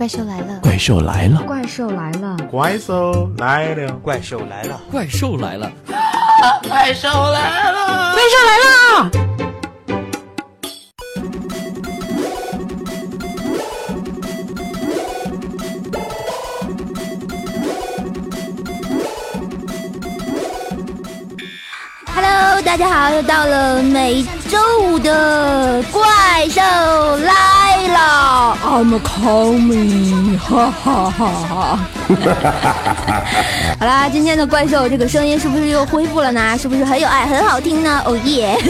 怪兽来了！怪兽来了！怪兽来了！怪兽来了！怪兽来了！怪兽来了！怪兽来了！怪兽来了！Hello，大家好，又到了每周五的怪兽来了，I'm coming，哈哈哈哈！好啦，今天的怪兽这个声音是不是又恢复了呢？是不是很有爱，很好听呢？哦耶！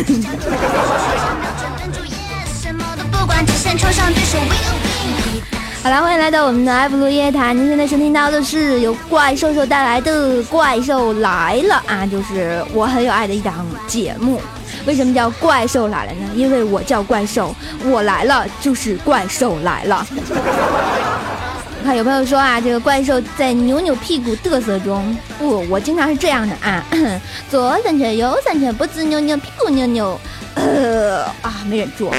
好啦，欢迎来到我们的埃布鲁夜谈。您现在收听到的是由怪兽兽带来的《怪兽来了》啊，就是我很有爱的一档节目。为什么叫怪兽来了呢？因为我叫怪兽，我来了就是怪兽来了。看有朋友说啊，这个怪兽在扭扭屁股嘚瑟中，不，我经常是这样的啊，左三圈，右三圈，脖子扭扭，屁股扭扭，呃啊，没忍住。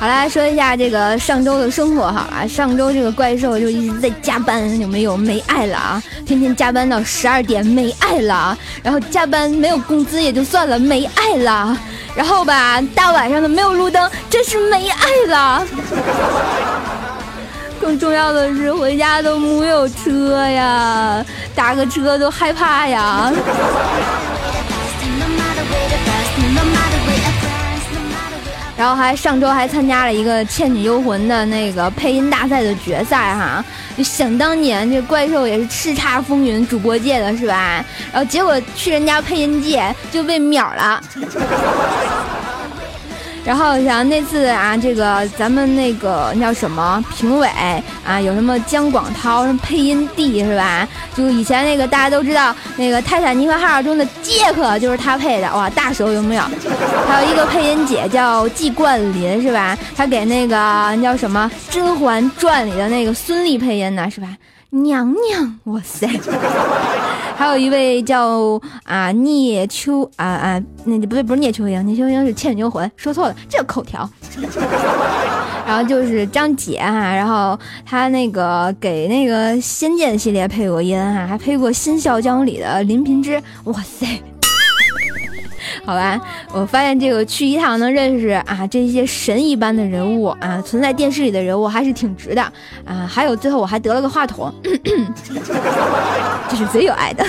好啦，说一下这个上周的生活好了。上周这个怪兽就一直在加班，有没有没爱了啊？天天加班到十二点没爱了，然后加班没有工资也就算了，没爱了。然后吧，大晚上的没有路灯，真是没爱了。更重要的是，回家都没有车呀，打个车都害怕呀。然后还上周还参加了一个《倩女幽魂》的那个配音大赛的决赛哈，就想当年这怪兽也是叱咤风云主播界的是吧？然后结果去人家配音界就被秒了。然后像那次啊，这个咱们那个叫什么评委啊，有什么姜广涛什么配音帝是吧？就以前那个大家都知道那个《泰坦尼克号》中的杰克就是他配的，哇，大手有没有？还有一个配音姐叫季冠霖是吧？他给那个叫什么《甄嬛传》里的那个孙俪配音呢是吧？娘娘，哇塞！还有一位叫啊聂秋啊啊，那不对，不是聂秋英，聂秋英是《倩女幽魂》，说错了，这个口条。然后就是张姐哈，然后她那个给那个《仙剑》系列配过音哈，还配过《新笑江》里的林平之，哇塞！好吧，我发现这个去一趟能认识啊这些神一般的人物啊，存在电视里的人物还是挺值的啊。还有最后我还得了个话筒，这是最有爱的。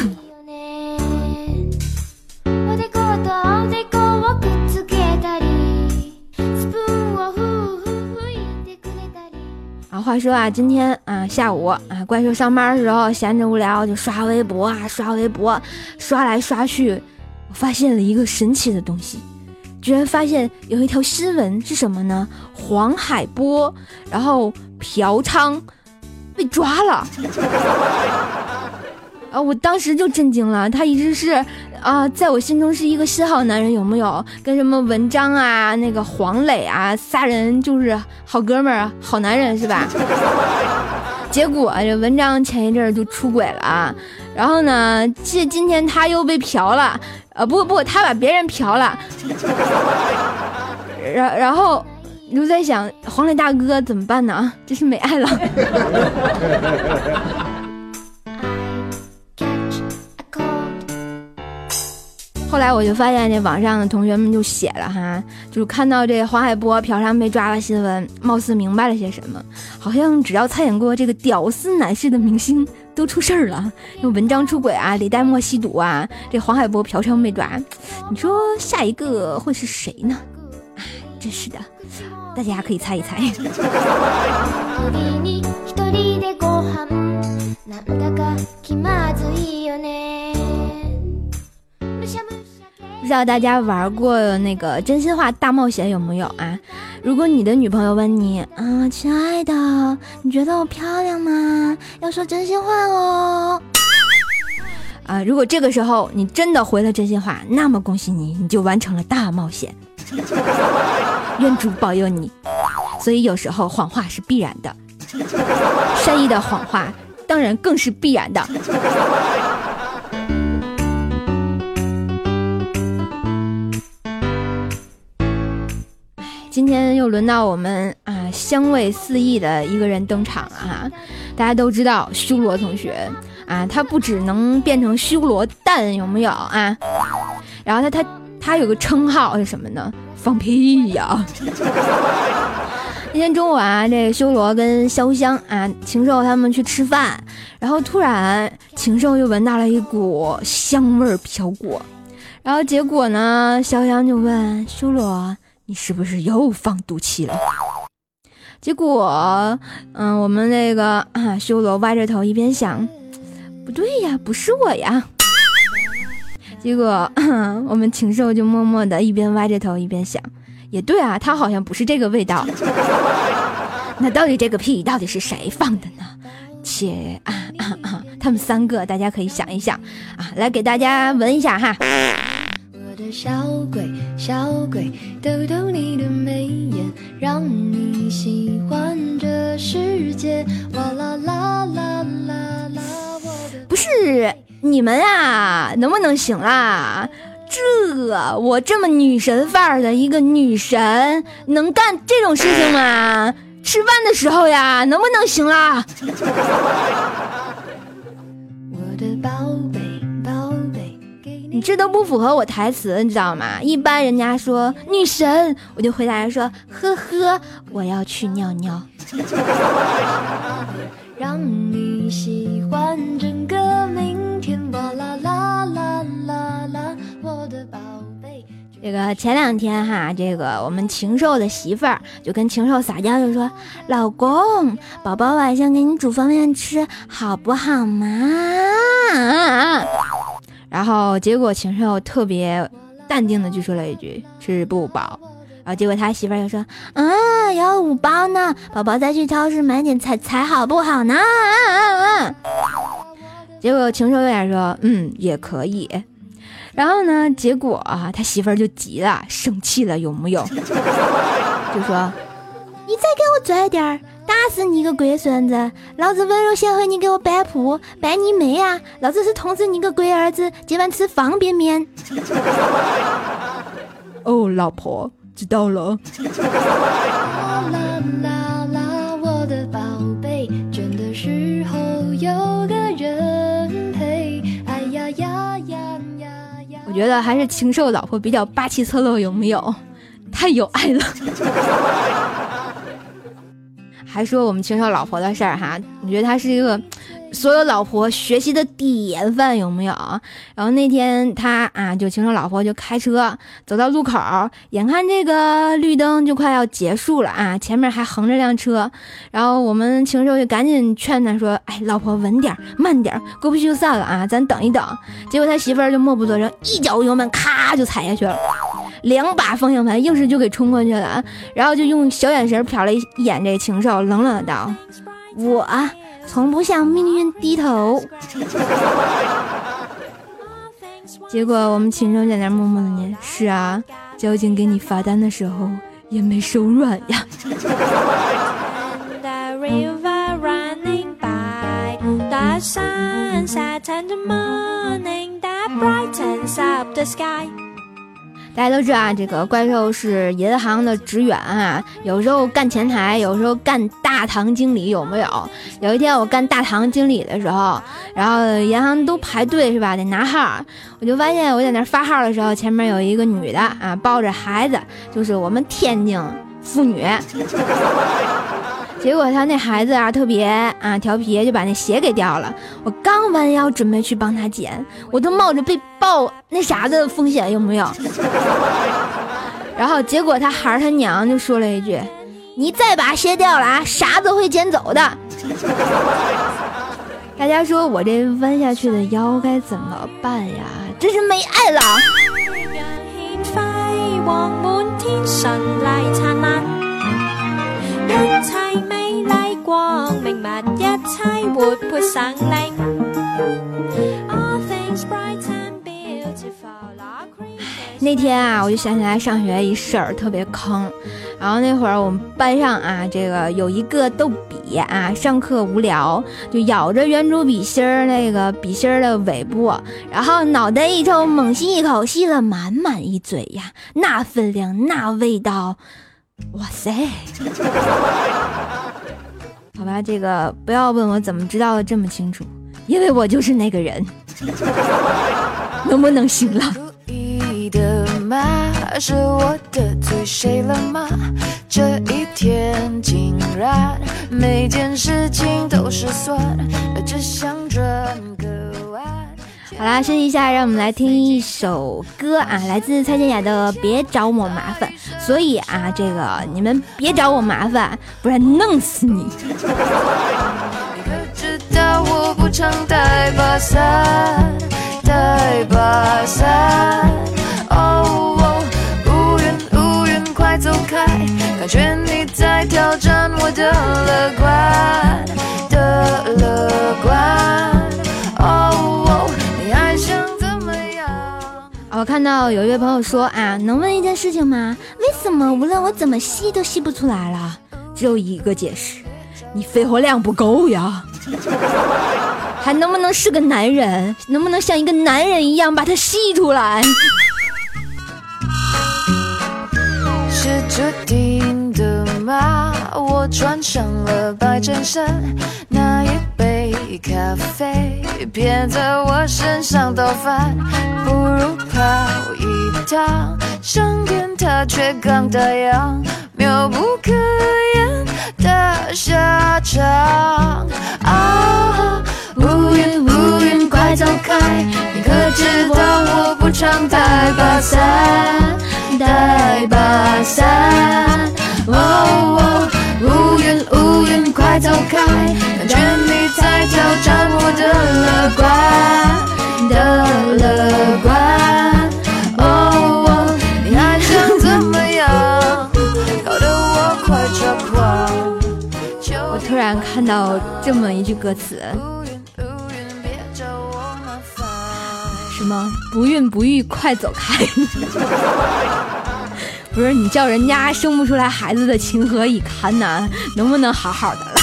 啊，话说啊，今天啊下午啊，怪兽上班的时候闲着无聊就刷微博啊，刷微博，刷来刷去。发现了一个神奇的东西，居然发现有一条新闻是什么呢？黄海波，然后嫖娼被抓了。啊！我当时就震惊了，他一直是啊，在我心中是一个新好男人，有没有？跟什么文章啊、那个黄磊啊，仨人就是好哥们儿、好男人，是吧？结果这文章前一阵就出轨了，然后呢，今今天他又被嫖了，呃，不不，他把别人嫖了，然然后你就在想，黄磊大哥怎么办呢？真是没爱了。后来我就发现，这网上的同学们就写了哈，就是看到这黄海波嫖娼被抓的新闻，貌似明白了些什么。好像只要参演过这个屌丝男士的明星都出事儿了用文章出轨啊李代沫吸毒啊这黄海波嫖娼被抓你说下一个会是谁呢？真是的大家还可以猜一猜。不知道大家玩过那个真心话大冒险有没有啊？如果你的女朋友问你啊，亲爱的，你觉得我漂亮吗？要说真心话哦。啊，如果这个时候你真的回了真心话，那么恭喜你，你就完成了大冒险。愿主保佑你。所以有时候谎话是必然的，善意的谎话当然更是必然的。今天又轮到我们啊，香味四溢的一个人登场了哈。大家都知道修罗同学啊，他不只能变成修罗蛋，有没有啊？然后他他他有个称号是什么呢？放屁呀！那天中午啊，这个修罗跟潇湘啊、禽兽他们去吃饭，然后突然禽兽就闻到了一股香味飘过，然后结果呢，潇湘就问修罗。你是不是又放毒气了？结果，嗯，我们那个啊，修罗歪着头一边想，不对呀，不是我呀。结果，我们禽兽就默默的一边歪着头一边想，也对啊，他好像不是这个味道。那到底这个屁到底是谁放的呢？且啊啊啊，他们三个，大家可以想一想啊，来给大家闻一下哈。小鬼，小鬼，逗逗你的眉眼，让你喜欢这世界。哇啦啦啦啦啦！不是你们啊，能不能行啦？这我这么女神范儿的一个女神，能干这种事情吗？吃饭的时候呀，能不能行啦？这都不符合我台词，你知道吗？一般人家说女神，我就回答说呵呵，我要去尿尿。让你喜欢整个明天，哇啦啦啦啦啦，我的宝贝。这个前两天哈，这个我们禽兽的媳妇儿就跟禽兽撒娇，就说：“老公，宝宝晚上给你煮方便面吃，好不好嘛？”然后结果禽兽特别淡定的就说了一句吃不饱，然后结果他媳妇儿就说嗯有五包呢，宝宝再去超市买点菜菜好不好呢？结果禽兽有点说嗯也可以，然后呢结果啊他媳妇儿就急了生气了有木有？就说你再给我拽点儿。打死你个龟孙子！老子温柔贤惠，你给我摆谱，摆你妹啊！老子是通知你个龟儿子！今晚吃方便面。哦，老婆，知道了。我觉得还是禽兽老婆比较霸气侧漏，有没有？太有爱了。还说我们禽兽老婆的事儿哈，我觉得他是一个所有老婆学习的典范，有没有？然后那天他啊，就禽兽老婆就开车走到路口，眼看这个绿灯就快要结束了啊，前面还横着辆车，然后我们禽兽就赶紧劝他说：“哎，老婆稳点，慢点，过不去就散了啊，咱等一等。”结果他媳妇儿就默不作声，一脚油门咔就踩下去了。两把方向盘硬是就给冲过去了，然后就用小眼神瞟了一眼这禽兽，冷冷的道：“我从不向命运低头。” 结果我们禽兽在那默默的念：“是啊，交警给你罚单的时候也没手软呀。” 大家都知道啊，这个怪兽是银行的职员啊，有时候干前台，有时候干大堂经理，有没有？有一天我干大堂经理的时候，然后银行都排队是吧，得拿号，我就发现我在那发号的时候，前面有一个女的啊，抱着孩子，就是我们天津妇女。结果他那孩子啊特别啊调皮，就把那鞋给掉了。我刚弯腰准备去帮他捡，我都冒着被爆那啥的风险，有没有？然后结果他孩儿他娘就说了一句：“你再把鞋掉了啊，啥子会捡走的。”大家说我这弯下去的腰该怎么办呀？真是没爱了。那天啊，我就想起来上学一事儿，特别坑。然后那会儿我们班上啊，这个有一个逗比啊，上课无聊就咬着圆珠笔芯儿那个笔芯儿的尾部，然后脑袋一抽，猛吸一口，吸了满满一嘴呀，那分量，那味道，哇塞！好吧，这个不要问我怎么知道的这么清楚，因为我就是那个人。能不能行了？的吗？是我得罪谁了吗？这一天竟然每件事情都失算，只想转个弯。好啦，休息一下，让我们来听一首歌啊，来自蔡健雅的《别找我麻烦》。所以啊，这个你们别找我麻烦，不然弄死你！走开，感觉你在挑战我的乐观我看到有一位朋友说啊，能问一件事情吗？为什么无论我怎么吸都吸不出来了？只有一个解释，你肺活量不够呀。还能不能是个男人？能不能像一个男人一样把它吸出来？是注定的吗？我穿上了白衬衫，那一杯咖啡偏在我身上倒翻，不如跑一趟，商店它却刚打烊，妙不可言的下场。啊，乌云乌云快走开！你可知道我不常带把伞？带把伞。哦哦，乌云乌云快走开！感觉你在挑战我的乐观的乐观。哦哦，你还想怎么样？搞得我快抓狂。我突然看到这么一句歌词。什么不孕不育快走开！不是你叫人家生不出来孩子的情何以堪呐？能不能好好的了？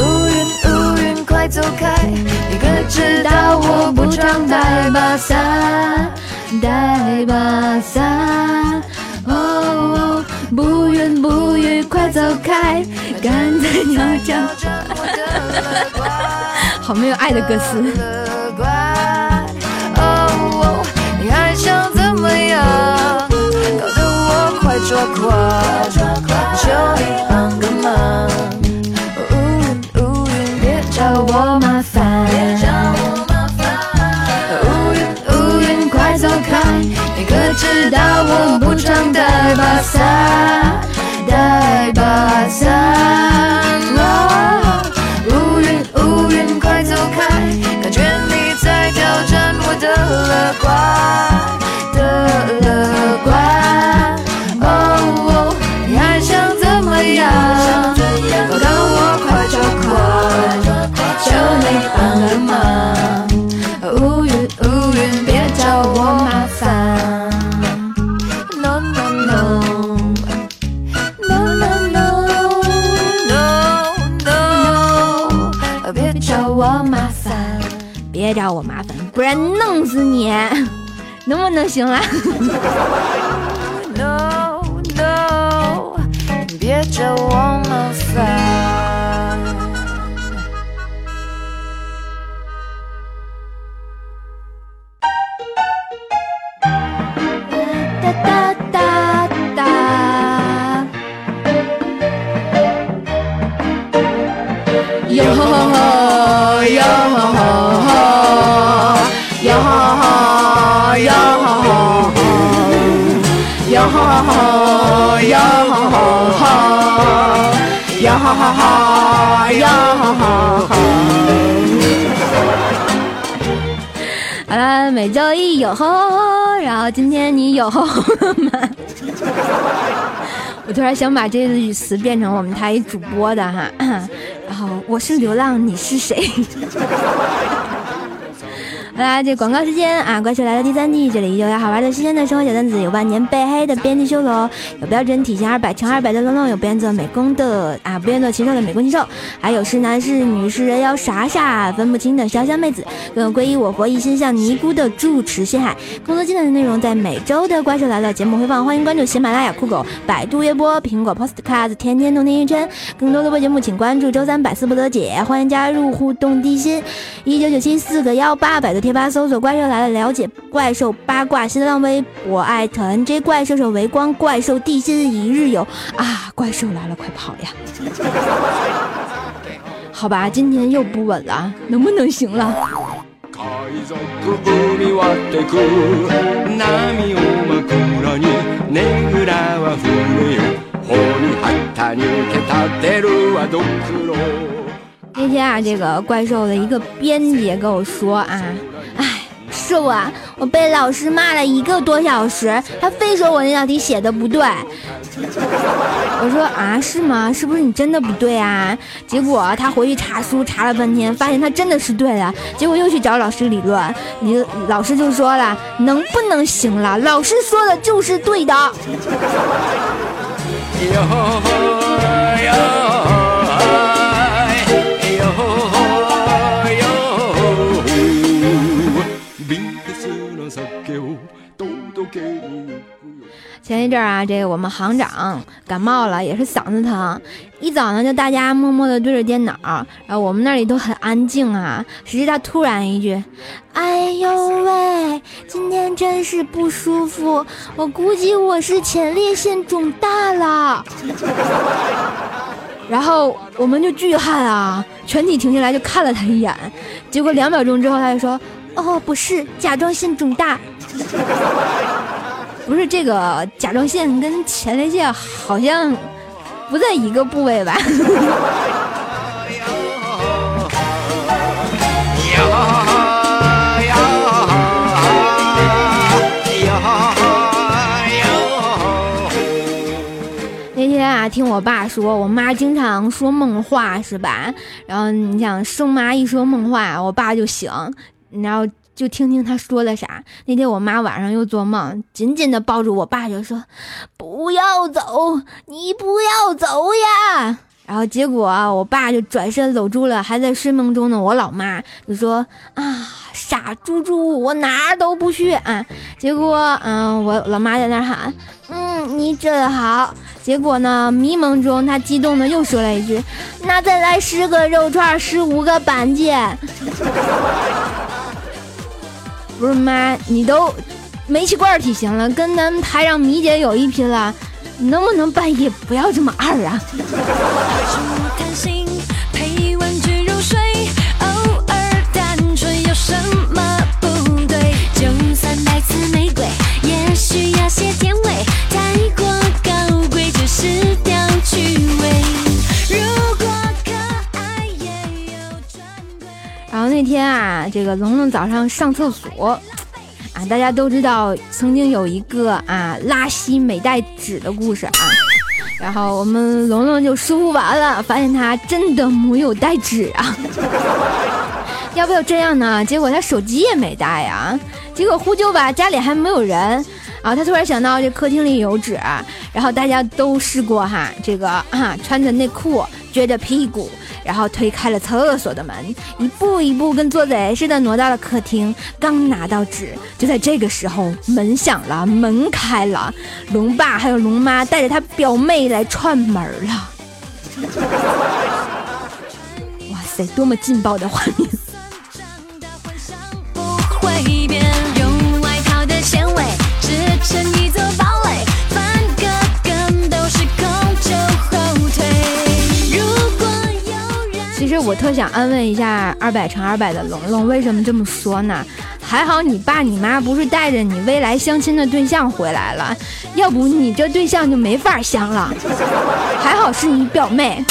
乌云乌云快走开！你可知道我不常带把伞？带把伞，不孕不语快走开！赶在挑战，挑战我的乐观。好没有爱的歌词。乐观。哦，你还想怎么样？搞得我快抓狂，求你帮个忙。可知道行了？有吼，然后今天你有吼吗？我突然想把这个语词变成我们台主播的哈，然后我是流浪，你是谁？好啦，这广告时间啊！怪兽来到第三季，这里有好玩的、新鲜的生活小段子，有万年被黑的编辑修罗，有标准体型二百乘二百的龙龙，有不愿做美工的啊，不愿做禽兽的美工禽兽，还有是男是女是人妖傻傻分不清的潇湘妹子，更有皈依我佛一心向尼姑的住持心海。更多精彩的内容在每周的怪兽来了节目回放，欢迎关注喜马拉雅、酷狗、百度乐播、苹果 Podcast、天天动听一圈。更多的播节目请关注周三百思不得解，欢迎加入互动地心一九九七四个幺八百的。贴吧搜索“怪兽来了”，了解怪兽八卦。新浪微博艾特 NJ 怪兽手围观怪兽地心一日游啊！怪兽来了，快跑呀！好吧，今天又不稳了，能不能行了？那天啊，这个怪兽的一个编辑跟我说啊。哎是我，我被老师骂了一个多小时，他非说我那道题写的不对。我说啊，是吗？是不是你真的不对啊？结果他回去查书查了半天，发现他真的是对的。结果又去找老师理论，你老师就说了，能不能行了？老师说的就是对的。前一阵啊，这个我们行长感冒了，也是嗓子疼。一早呢，就大家默默的对着电脑，然后我们那里都很安静啊。谁知道突然一句：“哎呦喂，今天真是不舒服，我估计我是前列腺肿大了。”然后我们就巨汗啊，全体停下来就看了他一眼。结果两秒钟之后，他就说：“哦，不是，甲状腺肿大。”不是这个甲状腺跟前列腺好像不在一个部位吧？那天啊，听我爸说，我妈经常说梦话，是吧？然后你想生妈一说梦话，我爸就醒，然后。就听听他说的啥。那天我妈晚上又做梦，紧紧的抱住我爸，就说：“不要走，你不要走呀。”然后结果我爸就转身搂住了还在睡梦中的我老妈，就说：“啊，傻猪猪，我哪儿都不去啊。”结果，嗯，我老妈在那喊：“嗯，你真好。”结果呢，迷蒙中他激动的又说了一句：“那再来十个肉串，十五个板腱。” 不是妈，你都煤气罐体型了，跟咱们台上米姐有一拼了，能不能半夜不要这么二啊？那天啊，这个龙龙早上上厕所，啊，大家都知道曾经有一个啊拉稀没带纸的故事啊，然后我们龙龙就舒服完了，发现他真的没有带纸啊，要不要这样呢？结果他手机也没带呀，结果呼救吧，家里还没有人，啊他突然想到这客厅里有纸，然后大家都试过哈，这个啊穿着内裤撅着屁股。然后推开了厕所的门，一步一步跟做贼似的挪到了客厅。刚拿到纸，就在这个时候，门响了，门开了，龙爸还有龙妈带着他表妹来串门了。哇塞，多么劲爆的画面！其实我特想安慰一下二百乘二百的龙龙，为什么这么说呢？还好你爸你妈不是带着你未来相亲的对象回来了，要不你这对象就没法相了。还好是你表妹。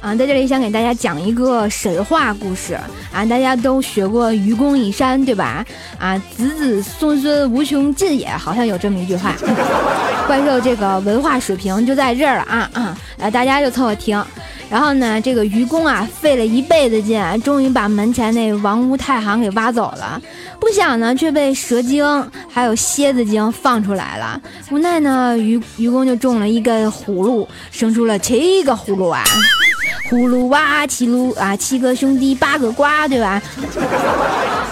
啊，在这里想给大家讲一个神话故事。啊，大家都学过愚公移山，对吧？啊，子子孙孙无穷尽也，好像有这么一句话。怪兽这个文化水平就在这儿了啊啊！来，大家就凑合听。然后呢，这个愚公啊，费了一辈子劲，终于把门前那王屋太行给挖走了。不想呢，却被蛇精还有蝎子精放出来了。无奈呢，愚愚公就中了一根葫芦，生出了七个葫芦娃。葫芦娃七路啊，七个兄弟八个瓜，对吧？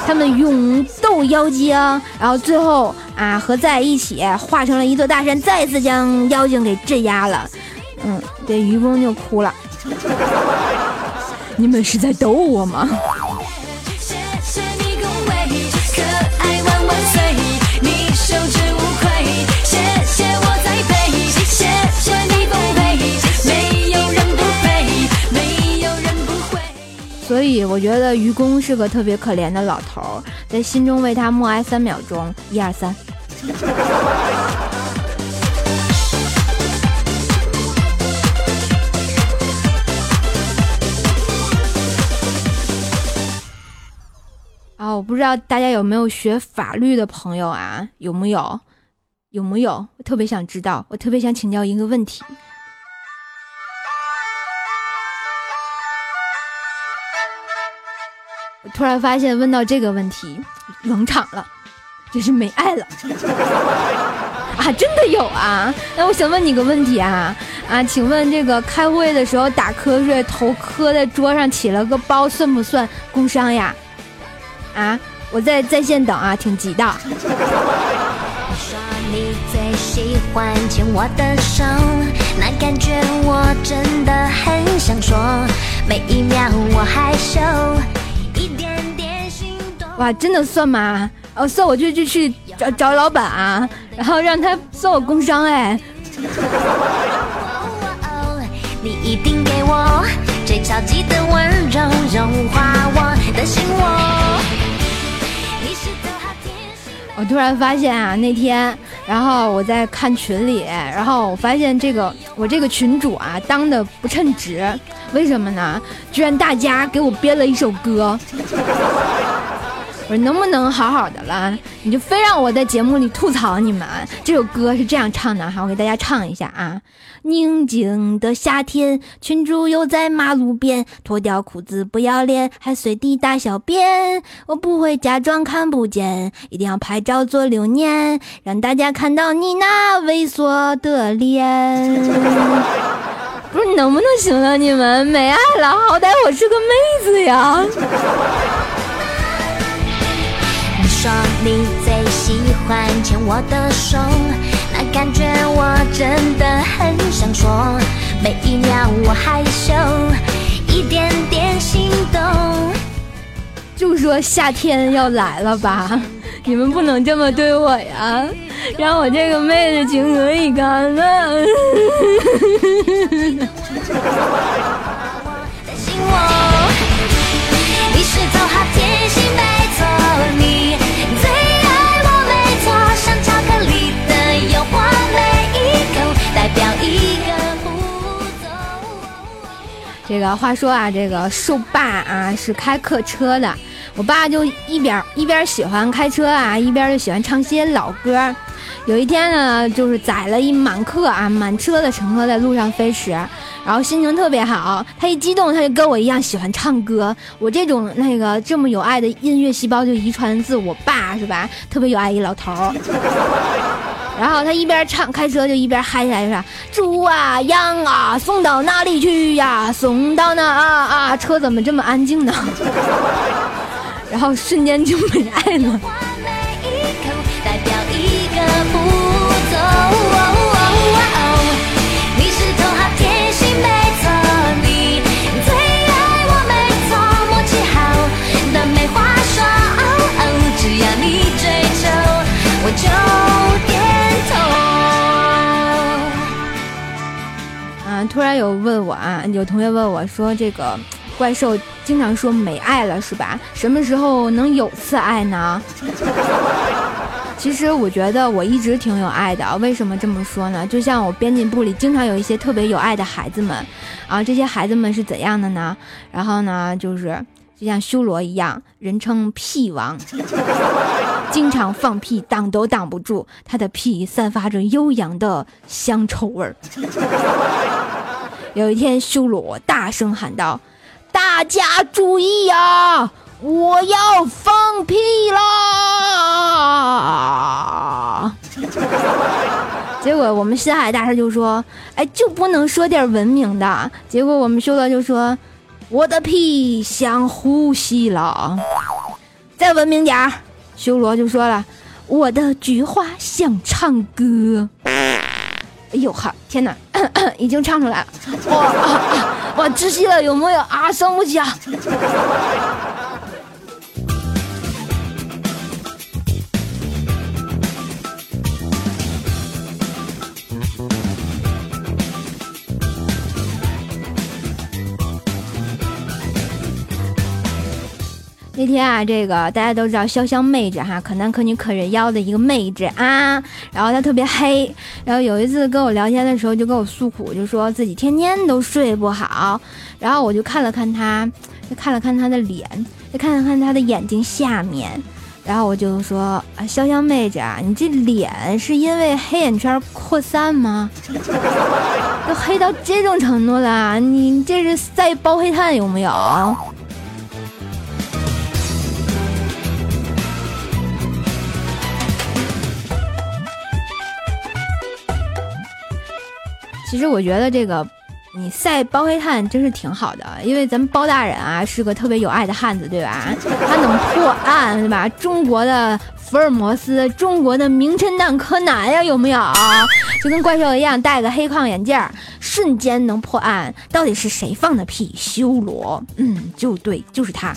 他们勇斗妖精，然后最后啊合在一起，化成了一座大山，再次将妖精给镇压了。嗯，这愚公就哭了。你们是在逗我吗？所以我觉得愚公是个特别可怜的老头，在心中为他默哀三秒钟，一二三。啊，我不知道大家有没有学法律的朋友啊？有没有？有没有？我特别想知道，我特别想请教一个问题。突然发现，问到这个问题，冷场了，就是没爱了。啊，真的有啊！那我想问你个问题啊啊，请问这个开会的时候打瞌睡，头磕在桌上起了个包，算不算工伤呀？啊，我在在线等啊，挺急的。说你最喜欢牵我的手，那感觉我真的很想说，每一秒我害羞，哇，真的算吗？哦，算我就就去找找老板啊，然后让他算我工伤哎。你一定给我最超级的温柔，融化我的心窝。我突然发现啊，那天，然后我在看群里，然后我发现这个我这个群主啊当的不称职，为什么呢？居然大家给我编了一首歌。我说能不能好好的了？你就非让我在节目里吐槽你们。这首歌是这样唱的哈，我给大家唱一下啊。宁静的夏天，群主又在马路边脱掉裤子，不要脸，还随地大小便。我不会假装看不见，一定要拍照做留念，让大家看到你那猥琐的脸。不是能不能行了？你们没爱了，好歹我是个妹子呀。说你最喜欢牵我的手，那感觉我真的很想说，每一秒我害羞，一点点心动。就说夏天要来了吧，你们不能这么对我呀，让我这个妹子情何以堪啊！这个话说啊，这个瘦爸啊是开客车的，我爸就一边一边喜欢开车啊，一边就喜欢唱些老歌。有一天呢，就是载了一满客啊，满车的乘客在路上飞驰，然后心情特别好。他一激动，他就跟我一样喜欢唱歌。我这种那个这么有爱的音乐细胞就遗传自我爸是吧？特别有爱一老头儿。然后他一边唱开车就一边嗨起来，就说：“猪啊羊啊，送到哪里去呀？送到那啊啊！车怎么这么安静呢？” 然后瞬间就没爱了。突然有问我啊，有同学问我说，这个怪兽经常说没爱了是吧？什么时候能有次爱呢？其实我觉得我一直挺有爱的，为什么这么说呢？就像我编辑部里经常有一些特别有爱的孩子们，啊，这些孩子们是怎样的呢？然后呢，就是就像修罗一样，人称屁王，经常放屁挡都挡不住，他的屁散发着悠扬的香臭味儿。有一天，修罗大声喊道：“大家注意呀！”我要放屁啦！结果我们深海大师就说：“哎，就不能说点文明的？”结果我们修罗就说：“我的屁想呼吸了。”再文明点儿，修罗就说了：“我的菊花想唱歌。”哎呦哈！天哪，已经唱出来了！哇 哇，窒息了，有没有啊？伤不起啊！那天啊，这个大家都知道潇湘妹子哈，可男可女可人妖的一个妹子啊，然后她特别黑，然后有一次跟我聊天的时候就跟我诉苦，就说自己天天都睡不好，然后我就看了看她，就看了看她的脸，就看了看她的眼睛下面，然后我就说啊，潇湘妹子啊，你这脸是因为黑眼圈扩散吗？都黑到这种程度了，你这是在包黑炭有没有？其实我觉得这个，你晒包黑炭真是挺好的，因为咱们包大人啊是个特别有爱的汉子，对吧？他能破案，对吧？中国的福尔摩斯，中国的名侦探柯南呀，有没有？就跟怪兽一样，戴个黑框眼镜，瞬间能破案。到底是谁放的屁？修罗，嗯，就对，就是他。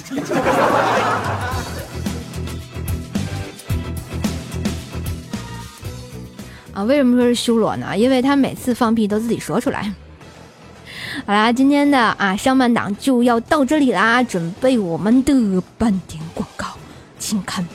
啊，为什么说是修罗呢？因为他每次放屁都自己说出来。好啦，今天的啊上半档就要到这里啦，准备我们的半点广告，请看。